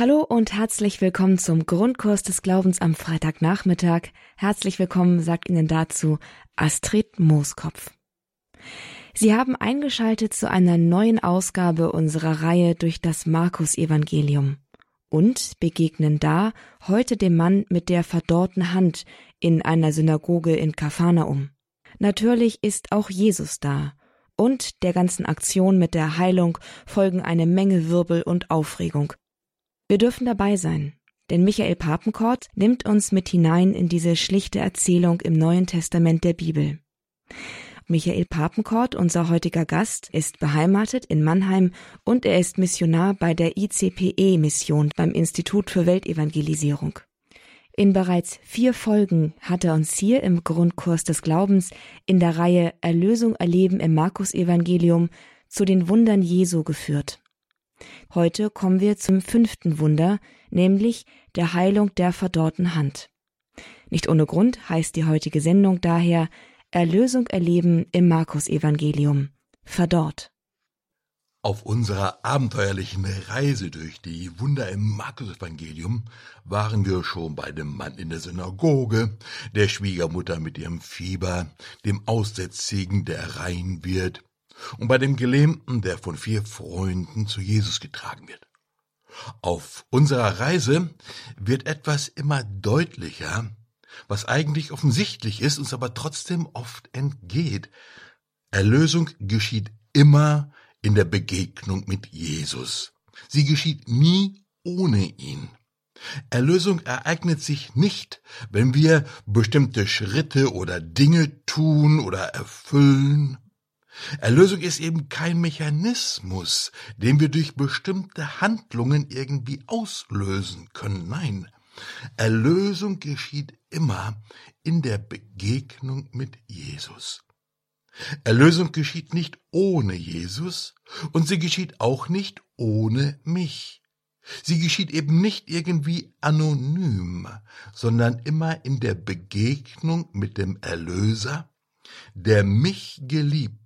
Hallo und herzlich willkommen zum Grundkurs des Glaubens am Freitagnachmittag. Herzlich willkommen sagt Ihnen dazu Astrid Mooskopf. Sie haben eingeschaltet zu einer neuen Ausgabe unserer Reihe durch das Markus-Evangelium und begegnen da heute dem Mann mit der verdorrten Hand in einer Synagoge in Kapharnaum. Natürlich ist auch Jesus da und der ganzen Aktion mit der Heilung folgen eine Menge Wirbel und Aufregung. Wir dürfen dabei sein, denn Michael Papenkort nimmt uns mit hinein in diese schlichte Erzählung im Neuen Testament der Bibel. Michael Papenkort, unser heutiger Gast, ist beheimatet in Mannheim und er ist Missionar bei der ICPE-Mission beim Institut für Weltevangelisierung. In bereits vier Folgen hat er uns hier im Grundkurs des Glaubens in der Reihe Erlösung erleben im Markus-Evangelium zu den Wundern Jesu geführt. Heute kommen wir zum fünften Wunder, nämlich der Heilung der verdorrten Hand. Nicht ohne Grund heißt die heutige Sendung daher Erlösung erleben im Markus-Evangelium. Verdorrt. Auf unserer abenteuerlichen Reise durch die Wunder im Markus-Evangelium waren wir schon bei dem Mann in der Synagoge, der Schwiegermutter mit ihrem Fieber, dem Aussätzigen, der rein wird, und bei dem Gelähmten, der von vier Freunden zu Jesus getragen wird. Auf unserer Reise wird etwas immer deutlicher, was eigentlich offensichtlich ist, uns aber trotzdem oft entgeht. Erlösung geschieht immer in der Begegnung mit Jesus. Sie geschieht nie ohne ihn. Erlösung ereignet sich nicht, wenn wir bestimmte Schritte oder Dinge tun oder erfüllen. Erlösung ist eben kein Mechanismus, den wir durch bestimmte Handlungen irgendwie auslösen können. Nein, Erlösung geschieht immer in der Begegnung mit Jesus. Erlösung geschieht nicht ohne Jesus und sie geschieht auch nicht ohne mich. Sie geschieht eben nicht irgendwie anonym, sondern immer in der Begegnung mit dem Erlöser, der mich geliebt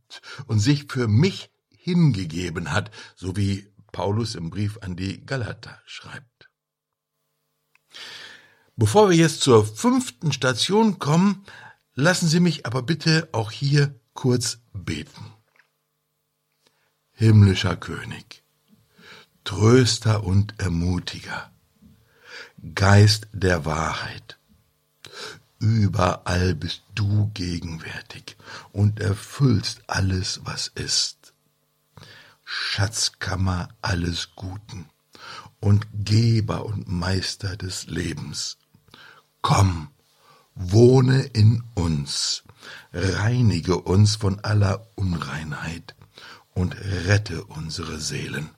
und sich für mich hingegeben hat, so wie Paulus im Brief an die Galater schreibt. Bevor wir jetzt zur fünften Station kommen, lassen Sie mich aber bitte auch hier kurz beten. Himmlischer König, Tröster und Ermutiger, Geist der Wahrheit, Überall bist du gegenwärtig und erfüllst alles, was ist. Schatzkammer alles Guten und Geber und Meister des Lebens. Komm, wohne in uns, reinige uns von aller Unreinheit und rette unsere Seelen.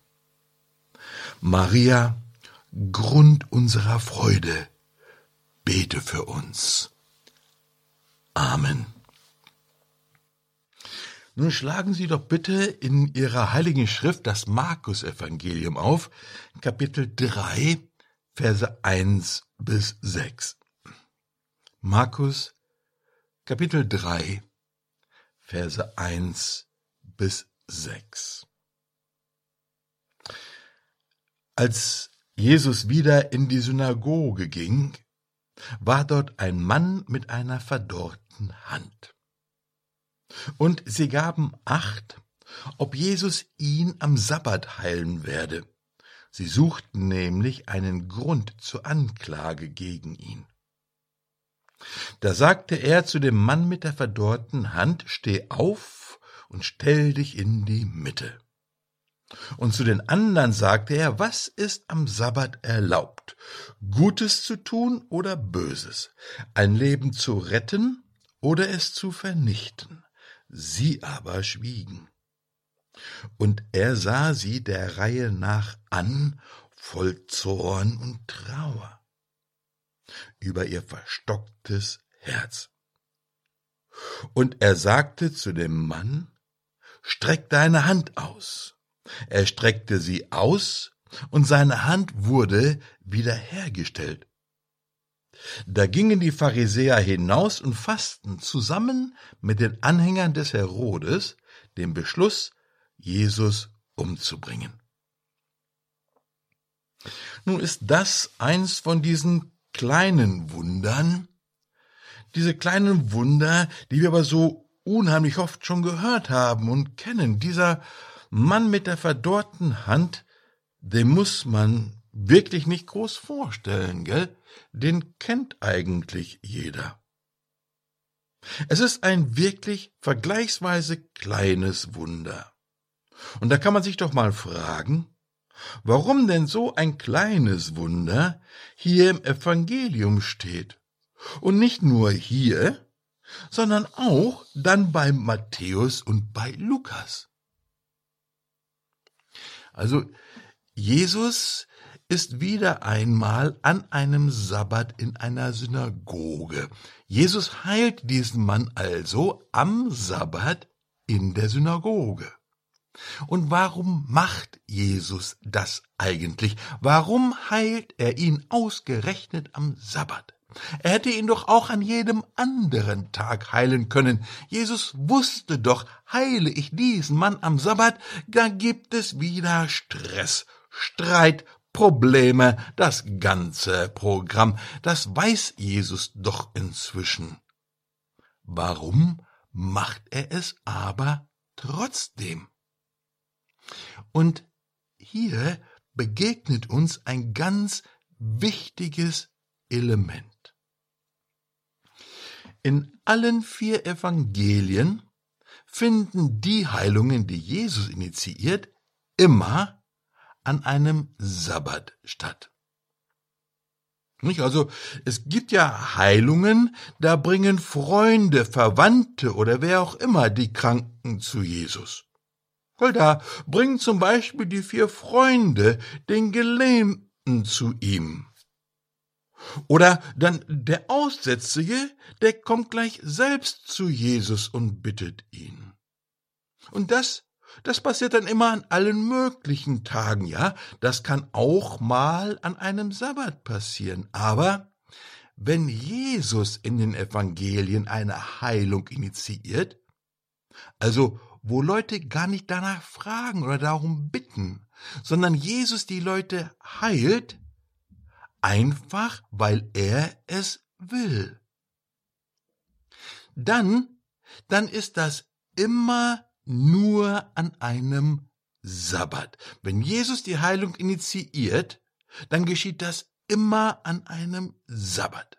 Maria, Grund unserer Freude, bete für uns. Amen. Nun schlagen Sie doch bitte in Ihrer heiligen Schrift das Markus-Evangelium auf, Kapitel 3, Verse 1 bis 6. Markus, Kapitel 3, Verse 1 bis 6. Als Jesus wieder in die Synagoge ging, war dort ein Mann mit einer verdorrten Hand. Und sie gaben acht, ob Jesus ihn am Sabbat heilen werde. Sie suchten nämlich einen Grund zur Anklage gegen ihn. Da sagte er zu dem Mann mit der verdorrten Hand, Steh auf und stell dich in die Mitte. Und zu den anderen sagte er, was ist am Sabbat erlaubt? Gutes zu tun oder Böses? Ein Leben zu retten oder es zu vernichten? Sie aber schwiegen. Und er sah sie der Reihe nach an, voll Zorn und Trauer über ihr verstocktes Herz. Und er sagte zu dem Mann, Streck deine Hand aus. Er streckte sie aus, und seine Hand wurde wiederhergestellt. Da gingen die Pharisäer hinaus und fassten zusammen mit den Anhängern des Herodes den Beschluss, Jesus umzubringen. Nun ist das eins von diesen kleinen Wundern, diese kleinen Wunder, die wir aber so unheimlich oft schon gehört haben und kennen. Dieser Mann mit der verdorrten Hand, den muss man wirklich nicht groß vorstellen, gell? Den kennt eigentlich jeder. Es ist ein wirklich vergleichsweise kleines Wunder. Und da kann man sich doch mal fragen, warum denn so ein kleines Wunder hier im Evangelium steht. Und nicht nur hier, sondern auch dann bei Matthäus und bei Lukas. Also Jesus ist wieder einmal an einem Sabbat in einer Synagoge. Jesus heilt diesen Mann also am Sabbat in der Synagoge. Und warum macht Jesus das eigentlich? Warum heilt er ihn ausgerechnet am Sabbat? Er hätte ihn doch auch an jedem anderen Tag heilen können. Jesus wusste doch, heile ich diesen Mann am Sabbat, da gibt es wieder Stress, Streit, Probleme, das ganze Programm. Das weiß Jesus doch inzwischen. Warum macht er es aber trotzdem? Und hier begegnet uns ein ganz wichtiges Element. In allen vier Evangelien finden die Heilungen, die Jesus initiiert, immer an einem Sabbat statt. Nicht? Also es gibt ja Heilungen, da bringen Freunde, Verwandte oder wer auch immer die Kranken zu Jesus. Weil da bringen zum Beispiel die vier Freunde den Gelähmten zu ihm. Oder dann der Aussätzige, der kommt gleich selbst zu Jesus und bittet ihn. Und das, das passiert dann immer an allen möglichen Tagen, ja. Das kann auch mal an einem Sabbat passieren. Aber wenn Jesus in den Evangelien eine Heilung initiiert, also wo Leute gar nicht danach fragen oder darum bitten, sondern Jesus die Leute heilt, einfach weil er es will. Dann, dann ist das immer nur an einem Sabbat. Wenn Jesus die Heilung initiiert, dann geschieht das immer an einem Sabbat.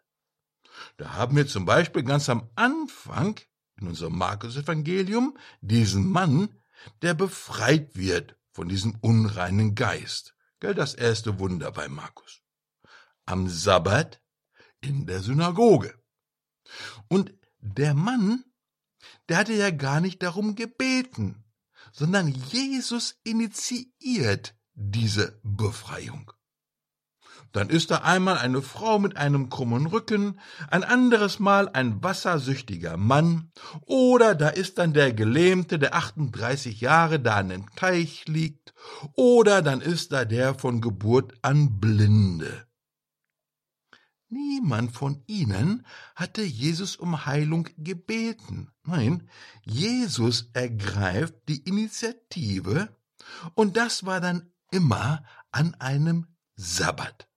Da haben wir zum Beispiel ganz am Anfang in unserem Markus-Evangelium diesen Mann, der befreit wird von diesem unreinen Geist. Gell, das erste Wunder bei Markus am Sabbat in der Synagoge. Und der Mann, der hatte ja gar nicht darum gebeten, sondern Jesus initiiert diese Befreiung. Dann ist da einmal eine Frau mit einem krummen Rücken, ein anderes Mal ein wassersüchtiger Mann, oder da ist dann der Gelähmte, der 38 Jahre da an dem Teich liegt, oder dann ist da der von Geburt an Blinde. Niemand von ihnen hatte Jesus um Heilung gebeten. Nein, Jesus ergreift die Initiative und das war dann immer an einem Sabbat.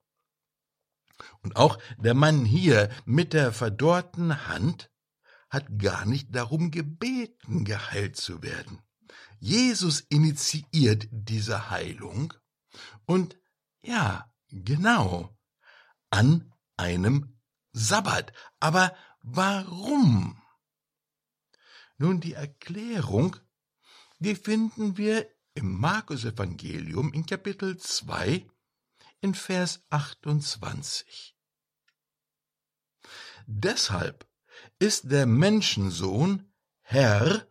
Und auch der Mann hier mit der verdorrten Hand hat gar nicht darum gebeten, geheilt zu werden. Jesus initiiert diese Heilung und ja, genau, an einem Sabbat. Aber warum? Nun, die Erklärung, die finden wir im Markus Evangelium in Kapitel 2 in Vers 28. Deshalb ist der Menschensohn Herr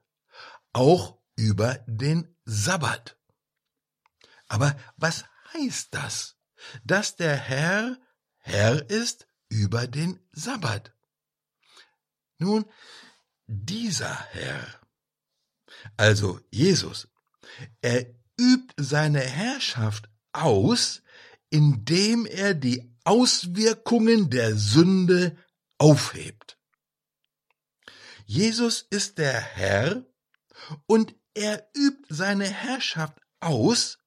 auch über den Sabbat. Aber was heißt das? Dass der Herr Herr ist über den Sabbat. Nun, dieser Herr, also Jesus, er übt seine Herrschaft aus, indem er die Auswirkungen der Sünde aufhebt. Jesus ist der Herr und er übt seine Herrschaft aus,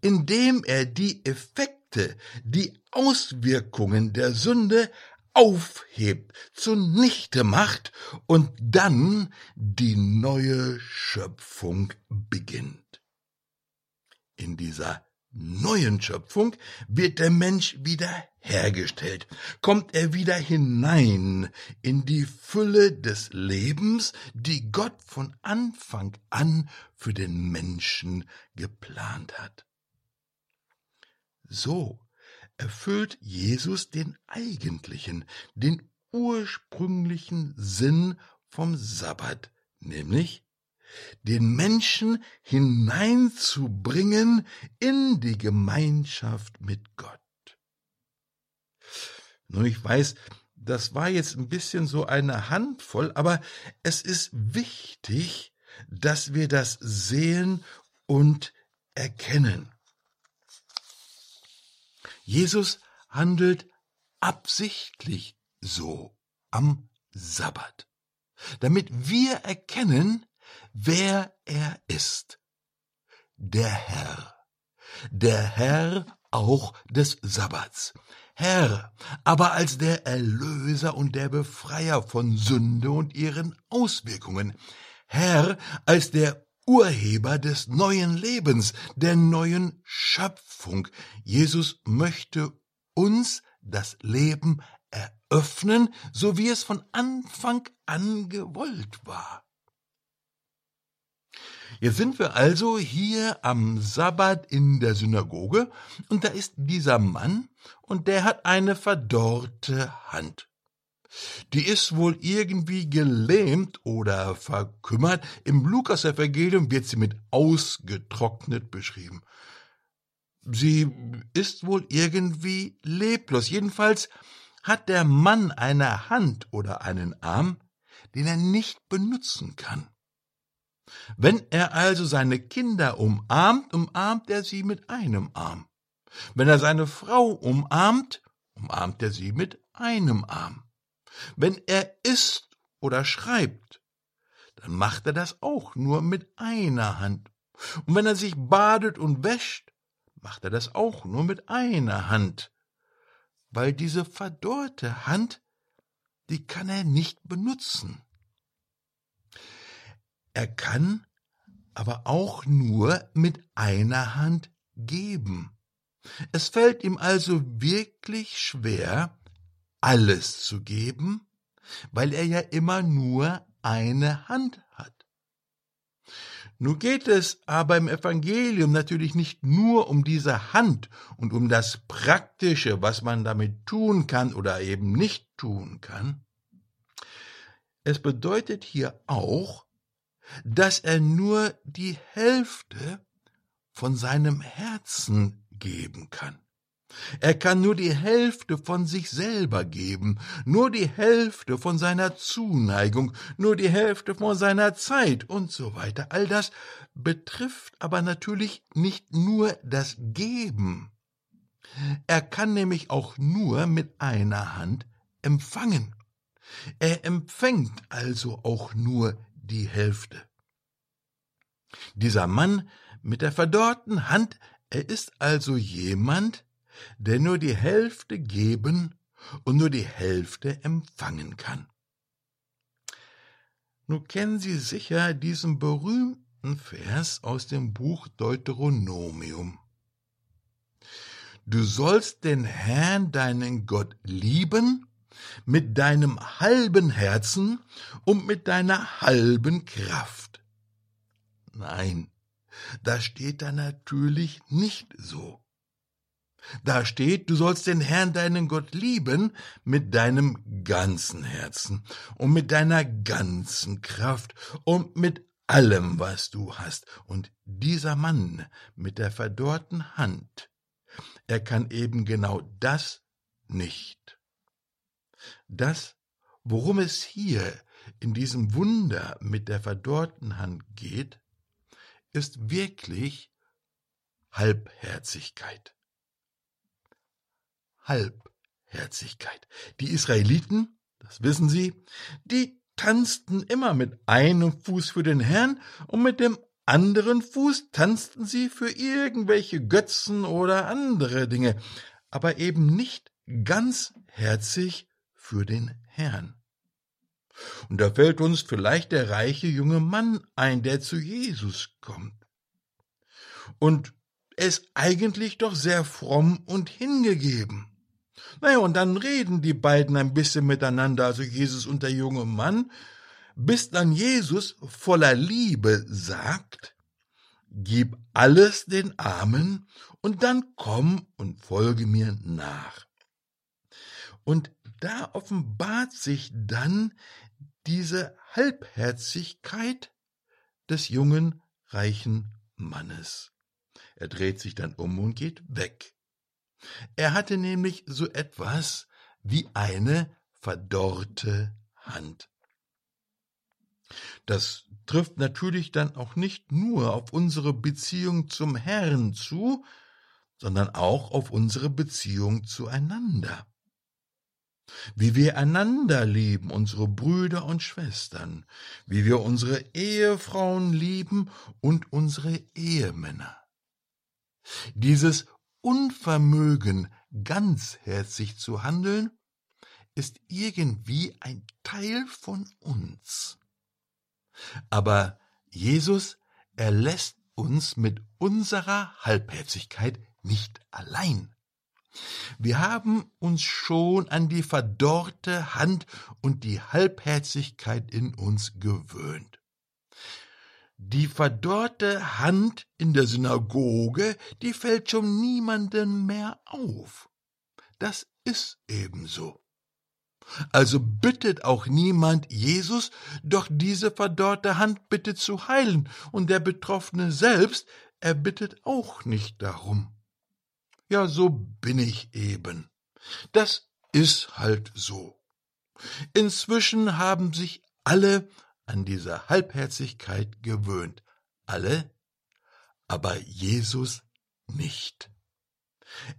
indem er die Effekte Akte, die Auswirkungen der Sünde aufhebt, zunichte macht und dann die neue Schöpfung beginnt. In dieser neuen Schöpfung wird der Mensch wieder hergestellt, kommt er wieder hinein in die Fülle des Lebens, die Gott von Anfang an für den Menschen geplant hat. So erfüllt Jesus den eigentlichen, den ursprünglichen Sinn vom Sabbat, nämlich den Menschen hineinzubringen in die Gemeinschaft mit Gott. Nun, ich weiß, das war jetzt ein bisschen so eine Handvoll, aber es ist wichtig, dass wir das sehen und erkennen. Jesus handelt absichtlich so am Sabbat, damit wir erkennen, wer er ist. Der Herr. Der Herr auch des Sabbats. Herr, aber als der Erlöser und der Befreier von Sünde und ihren Auswirkungen. Herr als der Urheber des neuen Lebens, der neuen Schöpfung. Jesus möchte uns das Leben eröffnen, so wie es von Anfang an gewollt war. Jetzt sind wir also hier am Sabbat in der Synagoge und da ist dieser Mann und der hat eine verdorrte Hand. Die ist wohl irgendwie gelähmt oder verkümmert. Im Lukasevangelium wird sie mit ausgetrocknet beschrieben. Sie ist wohl irgendwie leblos. Jedenfalls hat der Mann eine Hand oder einen Arm, den er nicht benutzen kann. Wenn er also seine Kinder umarmt, umarmt er sie mit einem Arm. Wenn er seine Frau umarmt, umarmt er sie mit einem Arm. Wenn er isst oder schreibt, dann macht er das auch nur mit einer Hand. Und wenn er sich badet und wäscht, macht er das auch nur mit einer Hand. Weil diese verdorrte Hand, die kann er nicht benutzen. Er kann aber auch nur mit einer Hand geben. Es fällt ihm also wirklich schwer, alles zu geben, weil er ja immer nur eine Hand hat. Nun geht es aber im Evangelium natürlich nicht nur um diese Hand und um das Praktische, was man damit tun kann oder eben nicht tun kann. Es bedeutet hier auch, dass er nur die Hälfte von seinem Herzen geben kann. Er kann nur die Hälfte von sich selber geben, nur die Hälfte von seiner Zuneigung, nur die Hälfte von seiner Zeit und so weiter. All das betrifft aber natürlich nicht nur das Geben. Er kann nämlich auch nur mit einer Hand empfangen. Er empfängt also auch nur die Hälfte. Dieser Mann mit der verdorrten Hand, er ist also jemand, der nur die Hälfte geben und nur die Hälfte empfangen kann. Nun kennen Sie sicher diesen berühmten Vers aus dem Buch Deuteronomium. Du sollst den Herrn, deinen Gott, lieben mit deinem halben Herzen und mit deiner halben Kraft. Nein, das steht da natürlich nicht so. Da steht, du sollst den Herrn deinen Gott lieben mit deinem ganzen Herzen und mit deiner ganzen Kraft und mit allem, was du hast. Und dieser Mann mit der verdorrten Hand, er kann eben genau das nicht. Das, worum es hier in diesem Wunder mit der verdorrten Hand geht, ist wirklich Halbherzigkeit. Halbherzigkeit. Die Israeliten, das wissen Sie, die tanzten immer mit einem Fuß für den Herrn und mit dem anderen Fuß tanzten sie für irgendwelche Götzen oder andere Dinge, aber eben nicht ganzherzig für den Herrn. Und da fällt uns vielleicht der reiche junge Mann ein, der zu Jesus kommt. Und er ist eigentlich doch sehr fromm und hingegeben. Naja, und dann reden die beiden ein bisschen miteinander, also Jesus und der junge Mann, bis dann Jesus voller Liebe sagt, Gib alles den Armen und dann komm und folge mir nach. Und da offenbart sich dann diese Halbherzigkeit des jungen, reichen Mannes. Er dreht sich dann um und geht weg. Er hatte nämlich so etwas wie eine verdorrte Hand. Das trifft natürlich dann auch nicht nur auf unsere Beziehung zum Herrn zu, sondern auch auf unsere Beziehung zueinander. Wie wir einander lieben, unsere Brüder und Schwestern, wie wir unsere Ehefrauen lieben und unsere Ehemänner. Dieses Unvermögen, ganzherzig zu handeln, ist irgendwie ein Teil von uns. Aber Jesus erlässt uns mit unserer Halbherzigkeit nicht allein. Wir haben uns schon an die verdorrte Hand und die Halbherzigkeit in uns gewöhnt. Die verdorrte Hand in der Synagoge, die fällt schon niemandem mehr auf. Das ist ebenso. Also bittet auch niemand Jesus, doch diese verdorrte Hand bitte zu heilen, und der Betroffene selbst, er bittet auch nicht darum. Ja, so bin ich eben. Das ist halt so. Inzwischen haben sich alle an diese Halbherzigkeit gewöhnt. Alle, aber Jesus nicht.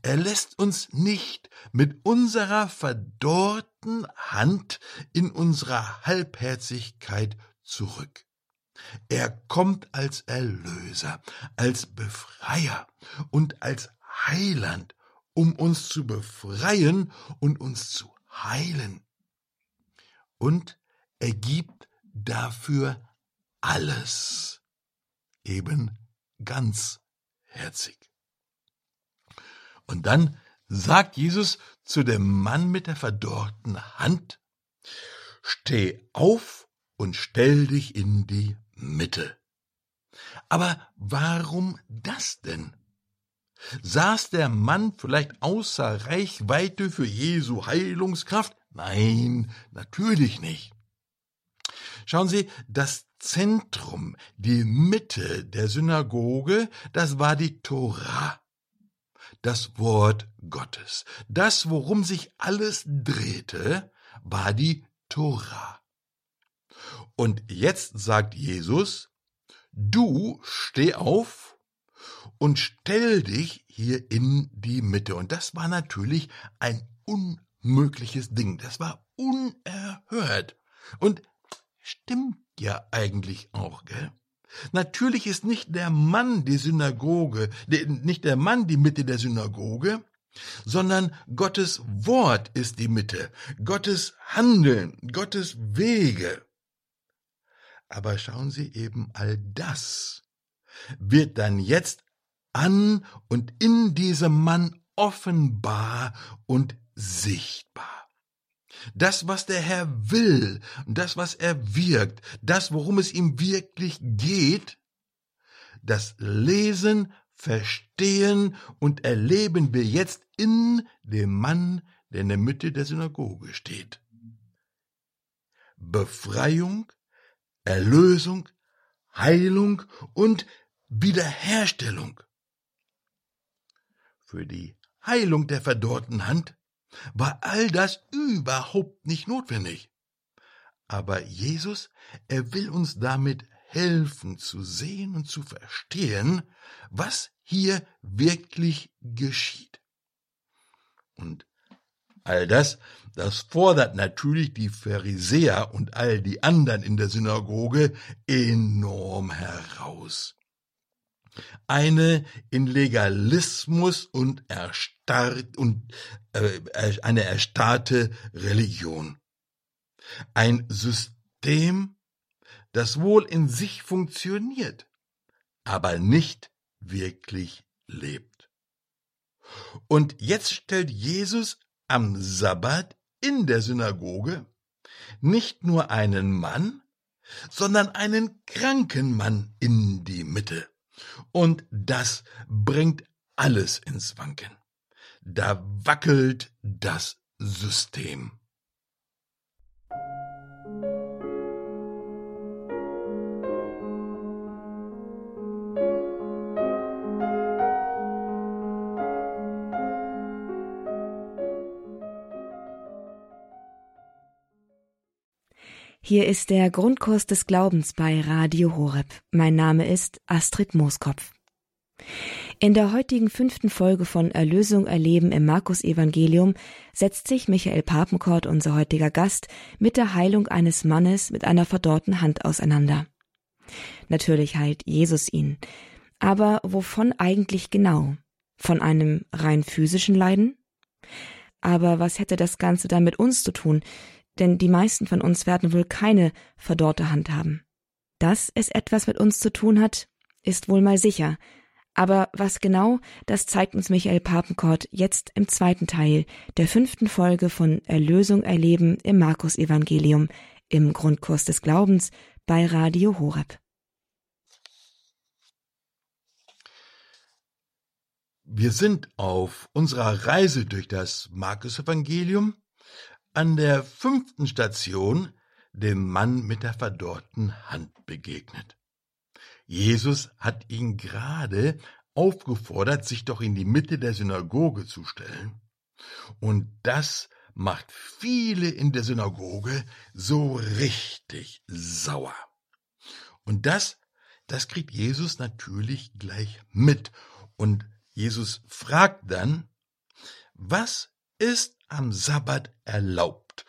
Er lässt uns nicht mit unserer verdorrten Hand in unserer Halbherzigkeit zurück. Er kommt als Erlöser, als Befreier und als Heiland, um uns zu befreien und uns zu heilen. Und er gibt dafür alles, eben ganzherzig. Und dann sagt Jesus zu dem Mann mit der verdorrten Hand, Steh auf und stell dich in die Mitte. Aber warum das denn? Saß der Mann vielleicht außer Reichweite für Jesu Heilungskraft? Nein, natürlich nicht. Schauen Sie, das Zentrum, die Mitte der Synagoge, das war die Tora das Wort Gottes. Das, worum sich alles drehte, war die Tora. Und jetzt sagt Jesus, du steh auf und stell dich hier in die Mitte. Und das war natürlich ein unmögliches Ding. Das war unerhört. Und stimmt ja eigentlich auch, gell? Natürlich ist nicht der Mann die Synagoge, nicht der Mann die Mitte der Synagoge, sondern Gottes Wort ist die Mitte, Gottes Handeln, Gottes Wege. Aber schauen Sie eben all das wird dann jetzt an und in diesem Mann offenbar und sichtbar. Das, was der Herr will, das, was er wirkt, das, worum es ihm wirklich geht, das Lesen, Verstehen und Erleben wir jetzt in dem Mann, der in der Mitte der Synagoge steht. Befreiung, Erlösung, Heilung und Wiederherstellung. Für die Heilung der verdorrten Hand war all das überhaupt nicht notwendig. Aber Jesus, er will uns damit helfen zu sehen und zu verstehen, was hier wirklich geschieht. Und All das, das fordert natürlich die Pharisäer und all die anderen in der Synagoge enorm heraus. Eine in Legalismus und, erstarrt und äh, eine erstarrte Religion. Ein System, das wohl in sich funktioniert, aber nicht wirklich lebt. Und jetzt stellt Jesus am Sabbat in der Synagoge nicht nur einen Mann, sondern einen kranken Mann in die Mitte. Und das bringt alles ins Wanken. Da wackelt das System. Hier ist der Grundkurs des Glaubens bei Radio Horeb. Mein Name ist Astrid Mooskopf. In der heutigen fünften Folge von Erlösung erleben im Markus Evangelium setzt sich Michael Papenkort, unser heutiger Gast, mit der Heilung eines Mannes mit einer verdorrten Hand auseinander. Natürlich heilt Jesus ihn. Aber wovon eigentlich genau? Von einem rein physischen Leiden? Aber was hätte das Ganze dann mit uns zu tun, denn die meisten von uns werden wohl keine verdorrte Hand haben. Dass es etwas mit uns zu tun hat, ist wohl mal sicher. Aber was genau, das zeigt uns Michael Papenkort jetzt im zweiten Teil der fünften Folge von Erlösung erleben im Markus Evangelium im Grundkurs des Glaubens bei Radio Horeb. Wir sind auf unserer Reise durch das Markus Evangelium an der fünften Station dem Mann mit der verdorrten Hand begegnet. Jesus hat ihn gerade aufgefordert, sich doch in die Mitte der Synagoge zu stellen. Und das macht viele in der Synagoge so richtig sauer. Und das, das kriegt Jesus natürlich gleich mit. Und Jesus fragt dann, was ist am Sabbat erlaubt,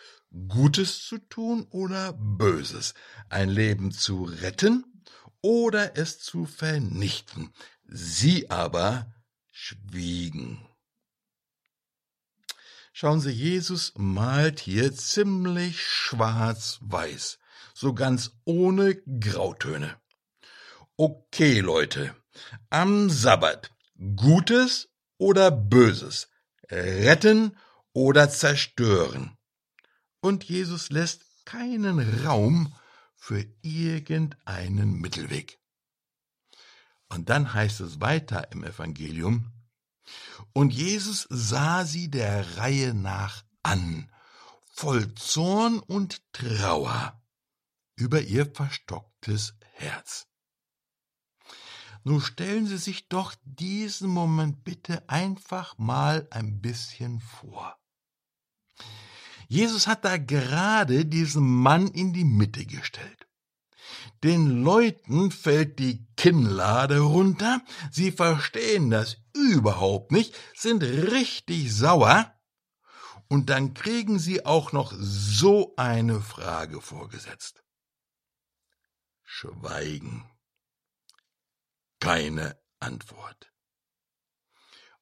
Gutes zu tun oder Böses, ein Leben zu retten oder es zu vernichten. Sie aber schwiegen. Schauen Sie, Jesus malt hier ziemlich schwarz-weiß, so ganz ohne Grautöne. Okay, Leute, am Sabbat Gutes oder Böses, retten oder zerstören. Und Jesus lässt keinen Raum für irgendeinen Mittelweg. Und dann heißt es weiter im Evangelium, und Jesus sah sie der Reihe nach an, voll Zorn und Trauer über ihr verstocktes Herz. Nun stellen Sie sich doch diesen Moment bitte einfach mal ein bisschen vor. Jesus hat da gerade diesen Mann in die Mitte gestellt. Den Leuten fällt die Kinnlade runter, sie verstehen das überhaupt nicht, sind richtig sauer, und dann kriegen sie auch noch so eine Frage vorgesetzt. Schweigen. Keine Antwort.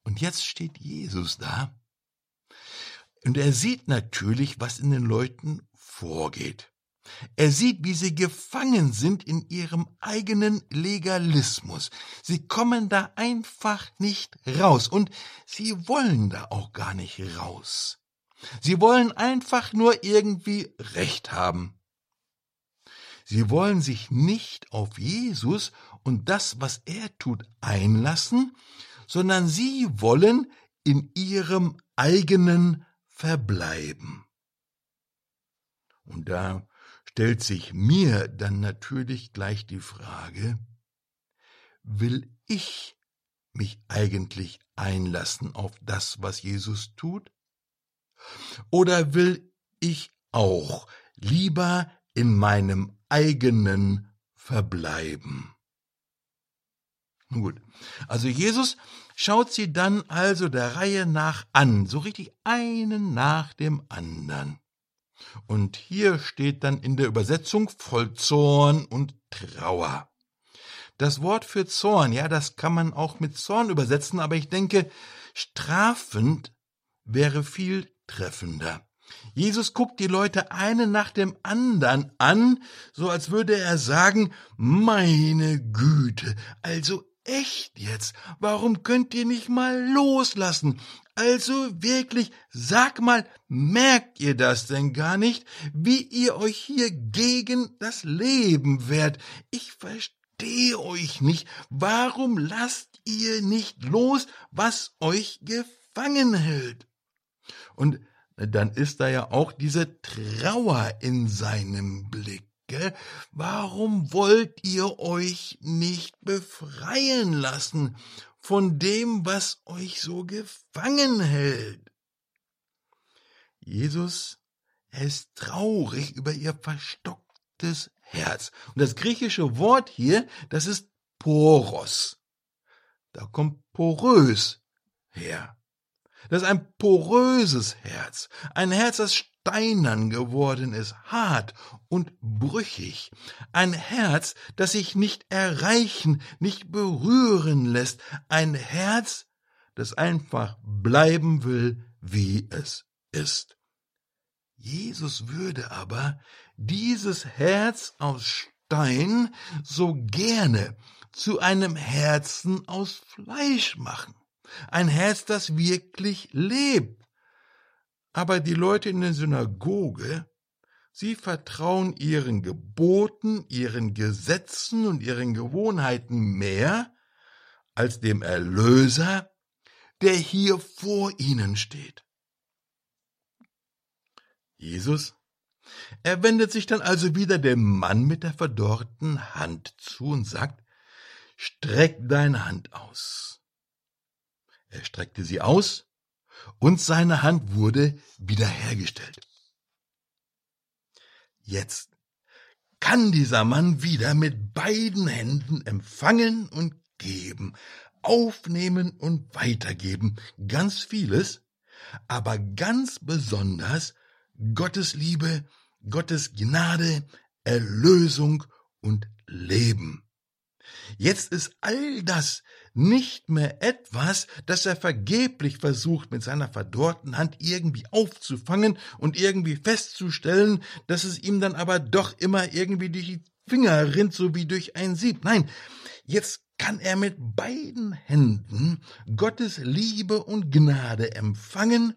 Und jetzt steht Jesus da und er sieht natürlich, was in den Leuten vorgeht. Er sieht, wie sie gefangen sind in ihrem eigenen Legalismus. Sie kommen da einfach nicht raus und sie wollen da auch gar nicht raus. Sie wollen einfach nur irgendwie Recht haben. Sie wollen sich nicht auf Jesus und das, was er tut, einlassen, sondern sie wollen in ihrem eigenen verbleiben. Und da stellt sich mir dann natürlich gleich die Frage, will ich mich eigentlich einlassen auf das, was Jesus tut? Oder will ich auch lieber in meinem eigenen verbleiben? Nun gut, also Jesus schaut sie dann also der Reihe nach an, so richtig einen nach dem anderen. Und hier steht dann in der Übersetzung voll Zorn und Trauer. Das Wort für Zorn, ja, das kann man auch mit Zorn übersetzen, aber ich denke, strafend wäre viel treffender. Jesus guckt die Leute einen nach dem anderen an, so als würde er sagen, meine Güte, also echt jetzt, warum könnt ihr nicht mal loslassen? Also wirklich, sag mal, merkt ihr das denn gar nicht, wie ihr euch hier gegen das Leben wehrt? Ich verstehe euch nicht. Warum lasst ihr nicht los, was euch gefangen hält? Und dann ist da ja auch diese Trauer in seinem Blick. Warum wollt ihr euch nicht befreien lassen von dem, was euch so gefangen hält? Jesus, ist traurig über ihr verstocktes Herz. Und das griechische Wort hier, das ist poros. Da kommt porös her. Das ist ein poröses Herz, ein Herz, das steinern geworden ist, hart und brüchig, ein Herz, das sich nicht erreichen, nicht berühren lässt, ein Herz, das einfach bleiben will, wie es ist. Jesus würde aber dieses Herz aus Stein so gerne zu einem Herzen aus Fleisch machen. Ein Herz, das wirklich lebt. Aber die Leute in der Synagoge, sie vertrauen ihren Geboten, ihren Gesetzen und ihren Gewohnheiten mehr als dem Erlöser, der hier vor ihnen steht. Jesus, er wendet sich dann also wieder dem Mann mit der verdorrten Hand zu und sagt, Streck deine Hand aus. Er streckte sie aus, und seine Hand wurde wiederhergestellt. Jetzt kann dieser Mann wieder mit beiden Händen empfangen und geben, aufnehmen und weitergeben, ganz vieles, aber ganz besonders Gottes Liebe, Gottes Gnade, Erlösung und Leben. Jetzt ist all das nicht mehr etwas, das er vergeblich versucht mit seiner verdorrten Hand irgendwie aufzufangen und irgendwie festzustellen, dass es ihm dann aber doch immer irgendwie durch die Finger rinnt, so wie durch ein Sieb. Nein, jetzt kann er mit beiden Händen Gottes Liebe und Gnade empfangen,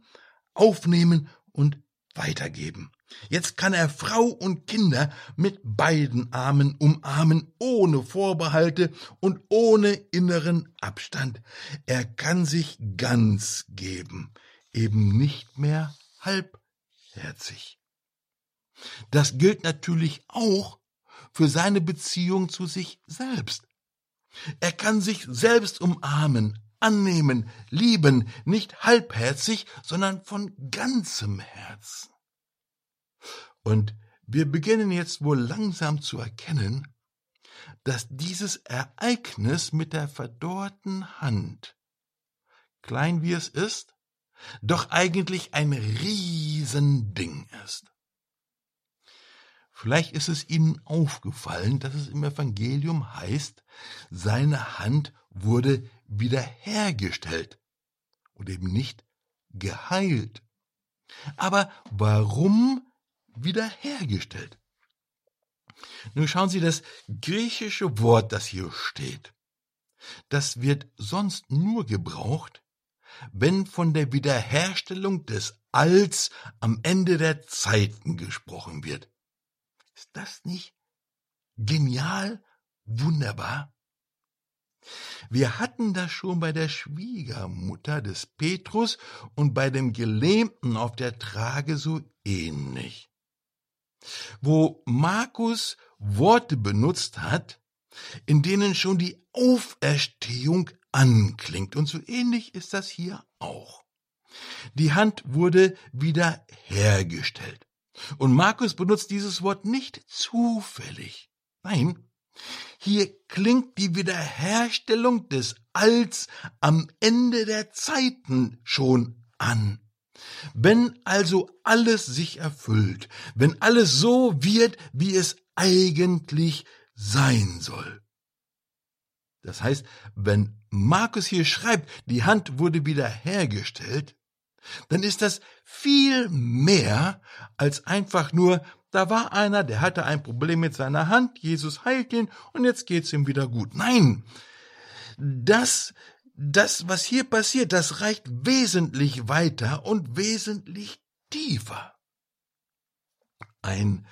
aufnehmen und weitergeben. Jetzt kann er Frau und Kinder mit beiden Armen umarmen, ohne Vorbehalte und ohne inneren Abstand. Er kann sich ganz geben, eben nicht mehr halbherzig. Das gilt natürlich auch für seine Beziehung zu sich selbst. Er kann sich selbst umarmen, annehmen, lieben, nicht halbherzig, sondern von ganzem Herzen. Und wir beginnen jetzt wohl langsam zu erkennen, dass dieses Ereignis mit der verdorrten Hand, klein wie es ist, doch eigentlich ein Riesending ist. Vielleicht ist es Ihnen aufgefallen, dass es im Evangelium heißt, seine Hand wurde wiederhergestellt und eben nicht geheilt. Aber warum wiederhergestellt? Nun schauen Sie das griechische Wort, das hier steht. Das wird sonst nur gebraucht, wenn von der Wiederherstellung des Alls am Ende der Zeiten gesprochen wird. Ist das nicht genial, wunderbar? Wir hatten das schon bei der Schwiegermutter des Petrus und bei dem Gelähmten auf der Trage so ähnlich. Wo Markus Worte benutzt hat, in denen schon die Auferstehung anklingt. Und so ähnlich ist das hier auch. Die Hand wurde wieder hergestellt. Und Markus benutzt dieses Wort nicht zufällig. Nein, Hier klingt die Wiederherstellung des Alls am Ende der Zeiten schon an. Wenn also alles sich erfüllt, wenn alles so wird, wie es eigentlich sein soll. Das heißt, wenn Markus hier schreibt, die Hand wurde wiederhergestellt, dann ist das viel mehr als einfach nur, da war einer, der hatte ein Problem mit seiner Hand, Jesus heilt ihn und jetzt geht's ihm wieder gut. Nein, das, das, was hier passiert, das reicht wesentlich weiter und wesentlich tiefer. Ein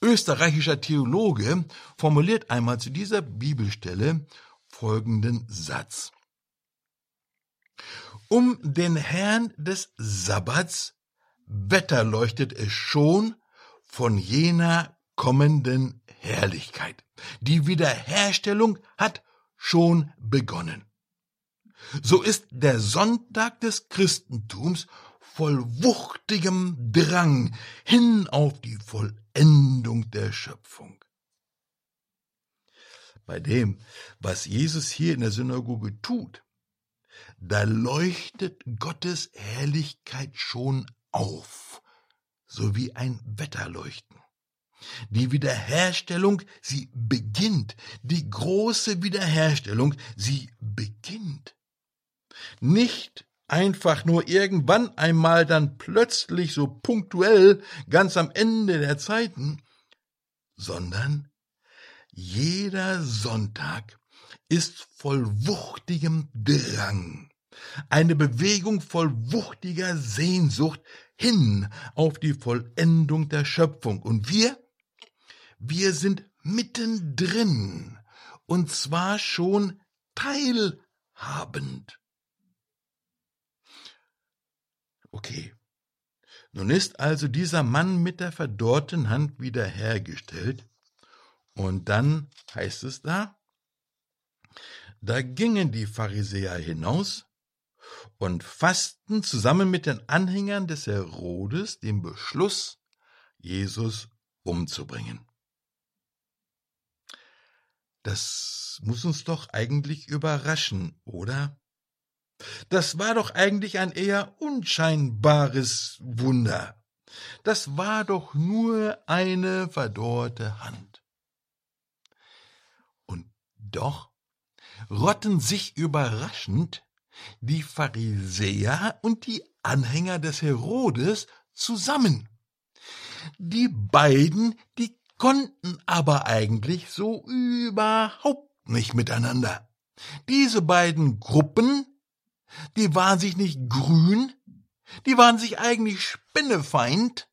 österreichischer Theologe formuliert einmal zu dieser Bibelstelle folgenden Satz. Um den Herrn des Sabbats wetterleuchtet es schon von jener kommenden Herrlichkeit. Die Wiederherstellung hat schon begonnen. So ist der Sonntag des Christentums voll wuchtigem Drang hin auf die Vollendung der Schöpfung. Bei dem, was Jesus hier in der Synagoge tut, da leuchtet Gottes Herrlichkeit schon auf, so wie ein Wetterleuchten. Die Wiederherstellung, sie beginnt. Die große Wiederherstellung, sie beginnt. Nicht einfach nur irgendwann einmal dann plötzlich so punktuell ganz am Ende der Zeiten, sondern jeder Sonntag ist voll wuchtigem Drang, eine Bewegung voll wuchtiger Sehnsucht hin auf die Vollendung der Schöpfung. Und wir, wir sind mittendrin, und zwar schon teilhabend. Okay. Nun ist also dieser Mann mit der verdorrten Hand wiederhergestellt, und dann heißt es da, da gingen die Pharisäer hinaus und fassten zusammen mit den Anhängern des Herodes den Beschluss, Jesus umzubringen. Das muss uns doch eigentlich überraschen, oder? Das war doch eigentlich ein eher unscheinbares Wunder. Das war doch nur eine verdorrte Hand. Und doch rotten sich überraschend die Pharisäer und die Anhänger des Herodes zusammen. Die beiden, die konnten aber eigentlich so überhaupt nicht miteinander. Diese beiden Gruppen, die waren sich nicht grün, die waren sich eigentlich spinnefeind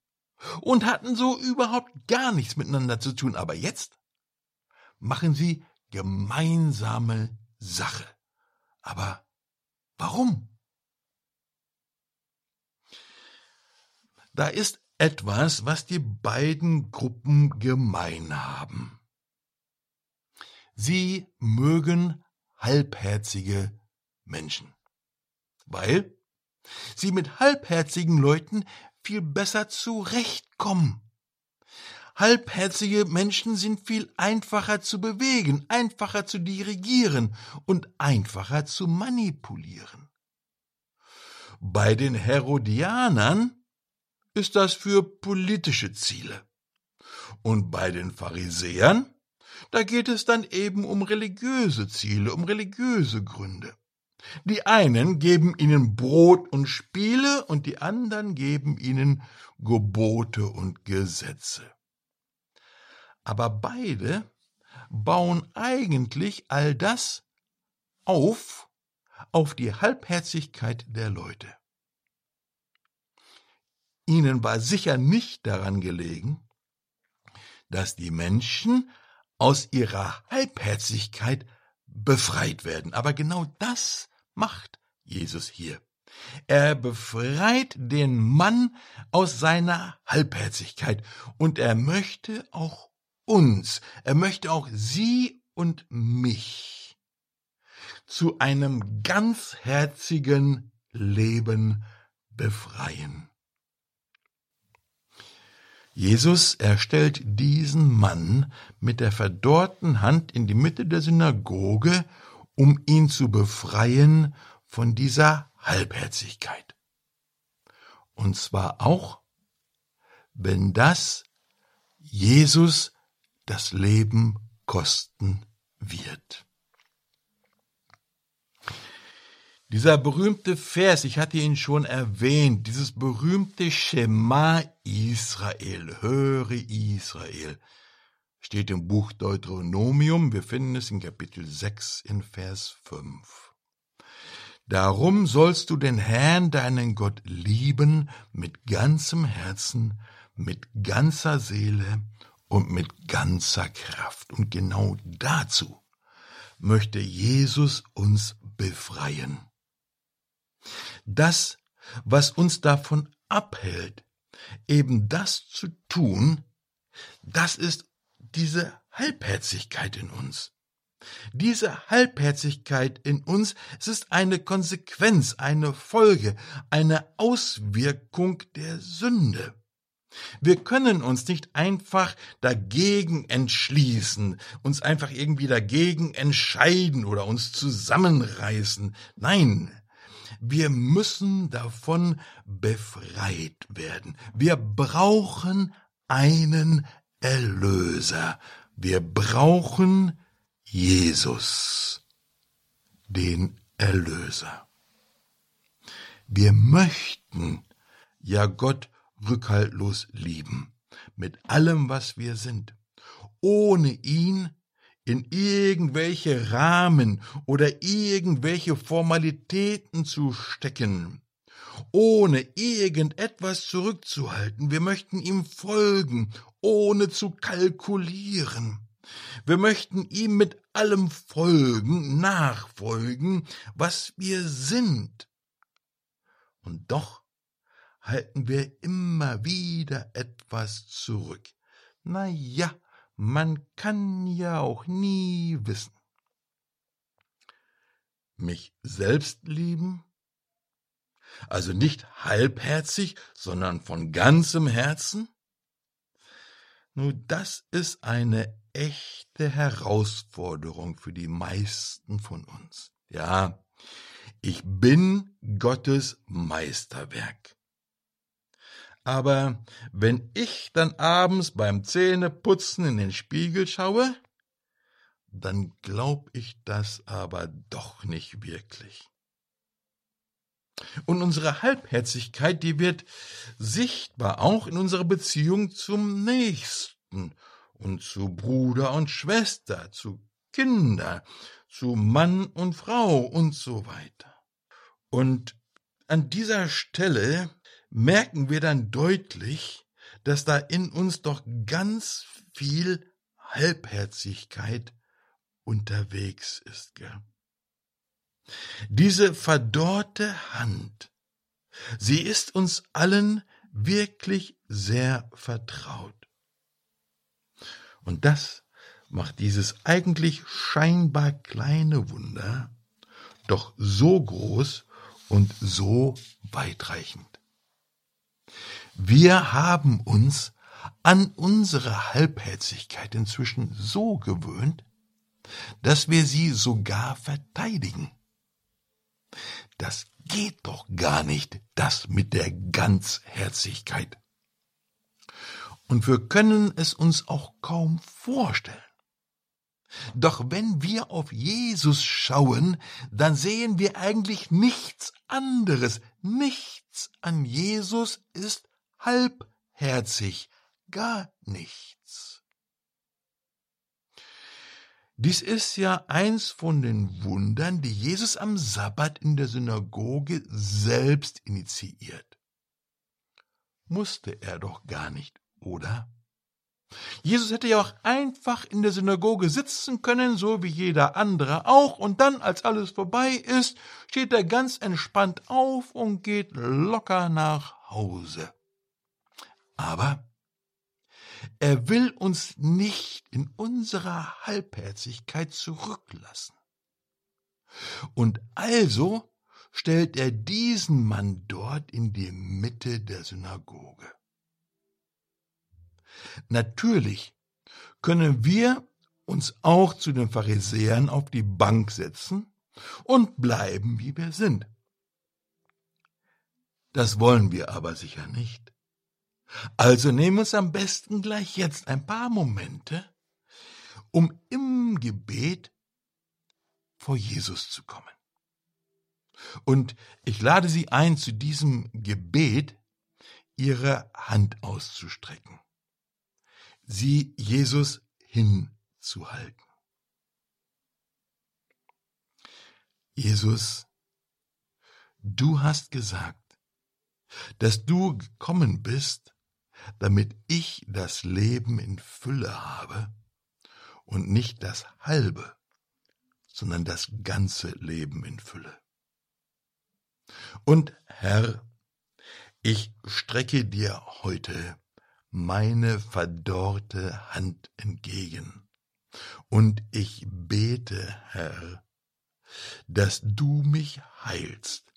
und hatten so überhaupt gar nichts miteinander zu tun. Aber jetzt machen sie gemeinsame Sache. Aber warum? Da ist etwas, was die beiden Gruppen gemein haben. Sie mögen halbherzige Menschen, weil sie mit halbherzigen Leuten viel besser zurechtkommen. Halbherzige Menschen sind viel einfacher zu bewegen, einfacher zu dirigieren und einfacher zu manipulieren. Bei den Herodianern ist das für politische Ziele. Und bei den Pharisäern, da geht es dann eben um religiöse Ziele, um religiöse Gründe. Die einen geben ihnen Brot und Spiele und die anderen geben ihnen Gebote und Gesetze aber beide bauen eigentlich all das auf auf die Halbherzigkeit der Leute. Ihnen war sicher nicht daran gelegen, dass die Menschen aus ihrer Halbherzigkeit befreit werden. Aber genau das macht Jesus hier. Er befreit den Mann aus seiner Halbherzigkeit und er möchte auch uns, er möchte auch Sie und mich zu einem ganzherzigen Leben befreien. Jesus, er stellt diesen Mann mit der verdorrten Hand in die Mitte der Synagoge, um ihn zu befreien von dieser Halbherzigkeit. Und zwar auch, wenn das Jesus das Leben kosten wird. Dieser berühmte Vers, ich hatte ihn schon erwähnt, dieses berühmte Schema Israel, höre Israel, steht im Buch Deuteronomium, wir finden es in Kapitel 6 in Vers 5. Darum sollst du den Herrn, deinen Gott, lieben mit ganzem Herzen, mit ganzer Seele und mit ganzer Kraft. Und genau dazu möchte Jesus uns befreien. Das, was uns davon abhält, eben das zu tun, das ist diese Halbherzigkeit in uns. Diese Halbherzigkeit in uns, es ist eine Konsequenz, eine Folge, eine Auswirkung der Sünde. Wir können uns nicht einfach dagegen entschließen, uns einfach irgendwie dagegen entscheiden oder uns zusammenreißen. Nein, wir müssen davon befreit werden. Wir brauchen einen Erlöser. Wir brauchen Jesus, den Erlöser. Wir möchten ja Gott rückhaltlos lieben, mit allem, was wir sind. Ohne ihn in irgendwelche Rahmen oder irgendwelche Formalitäten zu stecken, ohne irgendetwas zurückzuhalten. Wir möchten ihm folgen, ohne zu kalkulieren. Wir möchten ihm mit allem folgen, nachfolgen, was wir sind. Und doch halten wir immer wieder etwas zurück. Na ja, man kann ja auch nie wissen. Mich selbst lieben? Also nicht halbherzig, sondern von ganzem Herzen? Nun, das ist eine echte Herausforderung für die meisten von uns. Ja, ich bin Gottes Meisterwerk. Aber wenn ich dann abends beim Zähneputzen in den Spiegel schaue, dann glaub ich das aber doch nicht wirklich. Und unsere Halbherzigkeit, die wird sichtbar auch in unserer Beziehung zum Nächsten und zu Bruder und Schwester, zu Kinder, zu Mann und Frau und so weiter. Und an dieser Stelle merken wir dann deutlich, dass da in uns doch ganz viel Halbherzigkeit unterwegs ist. Gell? Diese verdorrte Hand, sie ist uns allen wirklich sehr vertraut. Und das macht dieses eigentlich scheinbar kleine Wunder doch so groß und so weitreichend. Wir haben uns an unsere Halbherzigkeit inzwischen so gewöhnt, dass wir sie sogar verteidigen. Das geht doch gar nicht, das mit der Ganzherzigkeit. Und wir können es uns auch kaum vorstellen. Doch wenn wir auf Jesus schauen, dann sehen wir eigentlich nichts anderes. Nichts an Jesus ist halbherzig, gar nichts. Dies ist ja eins von den Wundern, die Jesus am Sabbat in der Synagoge selbst initiiert. Musste er doch gar nicht, oder? Jesus hätte ja auch einfach in der Synagoge sitzen können, so wie jeder andere auch, und dann, als alles vorbei ist, steht er ganz entspannt auf und geht locker nach Hause. Aber er will uns nicht in unserer Halbherzigkeit zurücklassen. Und also stellt er diesen Mann dort in die Mitte der Synagoge. Natürlich können wir uns auch zu den Pharisäern auf die Bank setzen und bleiben, wie wir sind. Das wollen wir aber sicher nicht. Also nehmen wir uns am besten gleich jetzt ein paar Momente, um im Gebet vor Jesus zu kommen. Und ich lade Sie ein, zu diesem Gebet Ihre Hand auszustrecken, sie Jesus hinzuhalten. Jesus, du hast gesagt, dass du gekommen bist, damit ich das Leben in Fülle habe und nicht das halbe, sondern das ganze Leben in Fülle. Und Herr, ich strecke dir heute meine verdorrte Hand entgegen, und ich bete, Herr, dass du mich heilst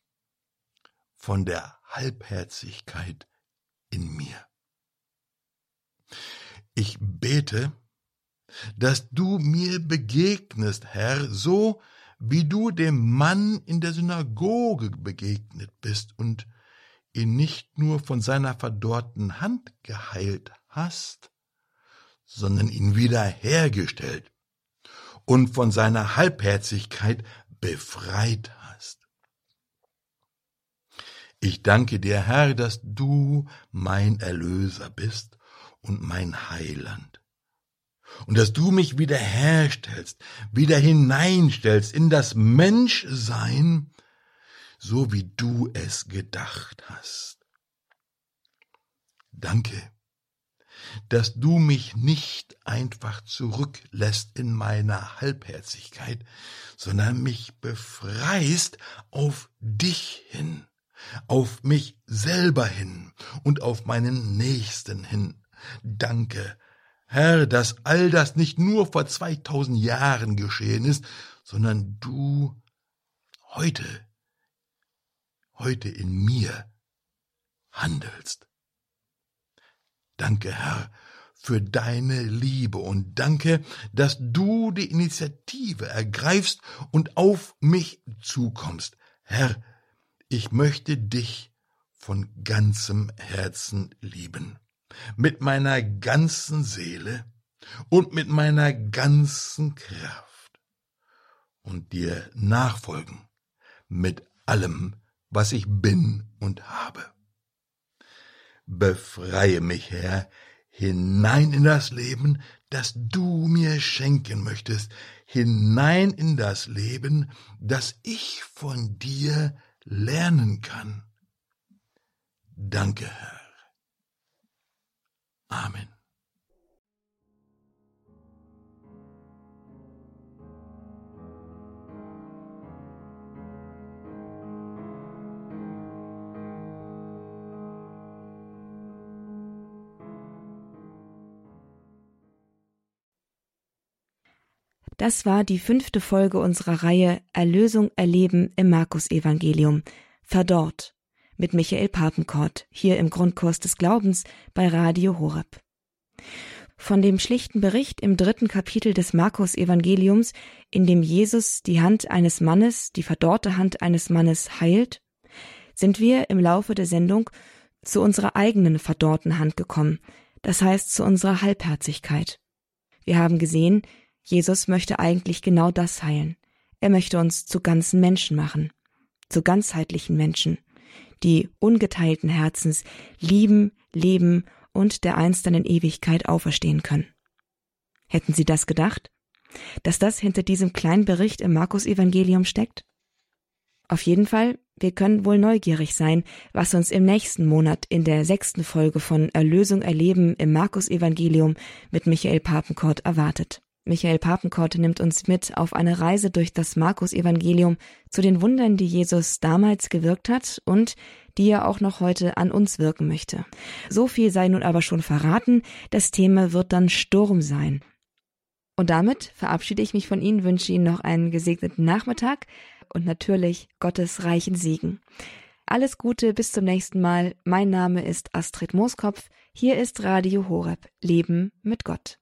von der Halbherzigkeit in mir. Ich bete, dass du mir begegnest, Herr, so wie du dem Mann in der Synagoge begegnet bist und ihn nicht nur von seiner verdorrten Hand geheilt hast, sondern ihn wiederhergestellt und von seiner Halbherzigkeit befreit hast. Ich danke dir, Herr, dass du mein Erlöser bist und mein Heiland. Und dass du mich wiederherstellst, wieder hineinstellst in das Menschsein, so wie du es gedacht hast. Danke, dass du mich nicht einfach zurücklässt in meiner Halbherzigkeit, sondern mich befreist auf dich hin, auf mich selber hin und auf meinen Nächsten hin. Danke, Herr, dass all das nicht nur vor 2000 Jahren geschehen ist, sondern du heute heute in mir handelst. Danke, Herr, für deine Liebe und danke, dass du die Initiative ergreifst und auf mich zukommst. Herr, ich möchte dich von ganzem Herzen lieben, mit meiner ganzen Seele und mit meiner ganzen Kraft und dir nachfolgen mit allem, was ich bin und habe. Befreie mich, Herr, hinein in das Leben, das du mir schenken möchtest, hinein in das Leben, das ich von dir lernen kann. Danke, Herr. Amen. Das war die fünfte Folge unserer Reihe Erlösung erleben im Markus-Evangelium. Verdorrt. Mit Michael Papenkort, hier im Grundkurs des Glaubens bei Radio Horeb. Von dem schlichten Bericht im dritten Kapitel des Markus-Evangeliums, in dem Jesus die Hand eines Mannes, die verdorrte Hand eines Mannes heilt, sind wir im Laufe der Sendung zu unserer eigenen verdorrten Hand gekommen, das heißt zu unserer Halbherzigkeit. Wir haben gesehen, Jesus möchte eigentlich genau das heilen. Er möchte uns zu ganzen Menschen machen, zu ganzheitlichen Menschen, die ungeteilten Herzens lieben, leben und der in Ewigkeit auferstehen können. Hätten Sie das gedacht? Dass das hinter diesem kleinen Bericht im Markus-Evangelium steckt? Auf jeden Fall, wir können wohl neugierig sein, was uns im nächsten Monat in der sechsten Folge von Erlösung erleben im Markus-Evangelium mit Michael Papenkort erwartet. Michael Papenkort nimmt uns mit auf eine Reise durch das Markus-Evangelium zu den Wundern, die Jesus damals gewirkt hat und die er auch noch heute an uns wirken möchte. So viel sei nun aber schon verraten, das Thema wird dann Sturm sein. Und damit verabschiede ich mich von Ihnen, wünsche Ihnen noch einen gesegneten Nachmittag und natürlich Gottes reichen Segen. Alles Gute, bis zum nächsten Mal. Mein Name ist Astrid Mooskopf. Hier ist Radio Horeb, Leben mit Gott.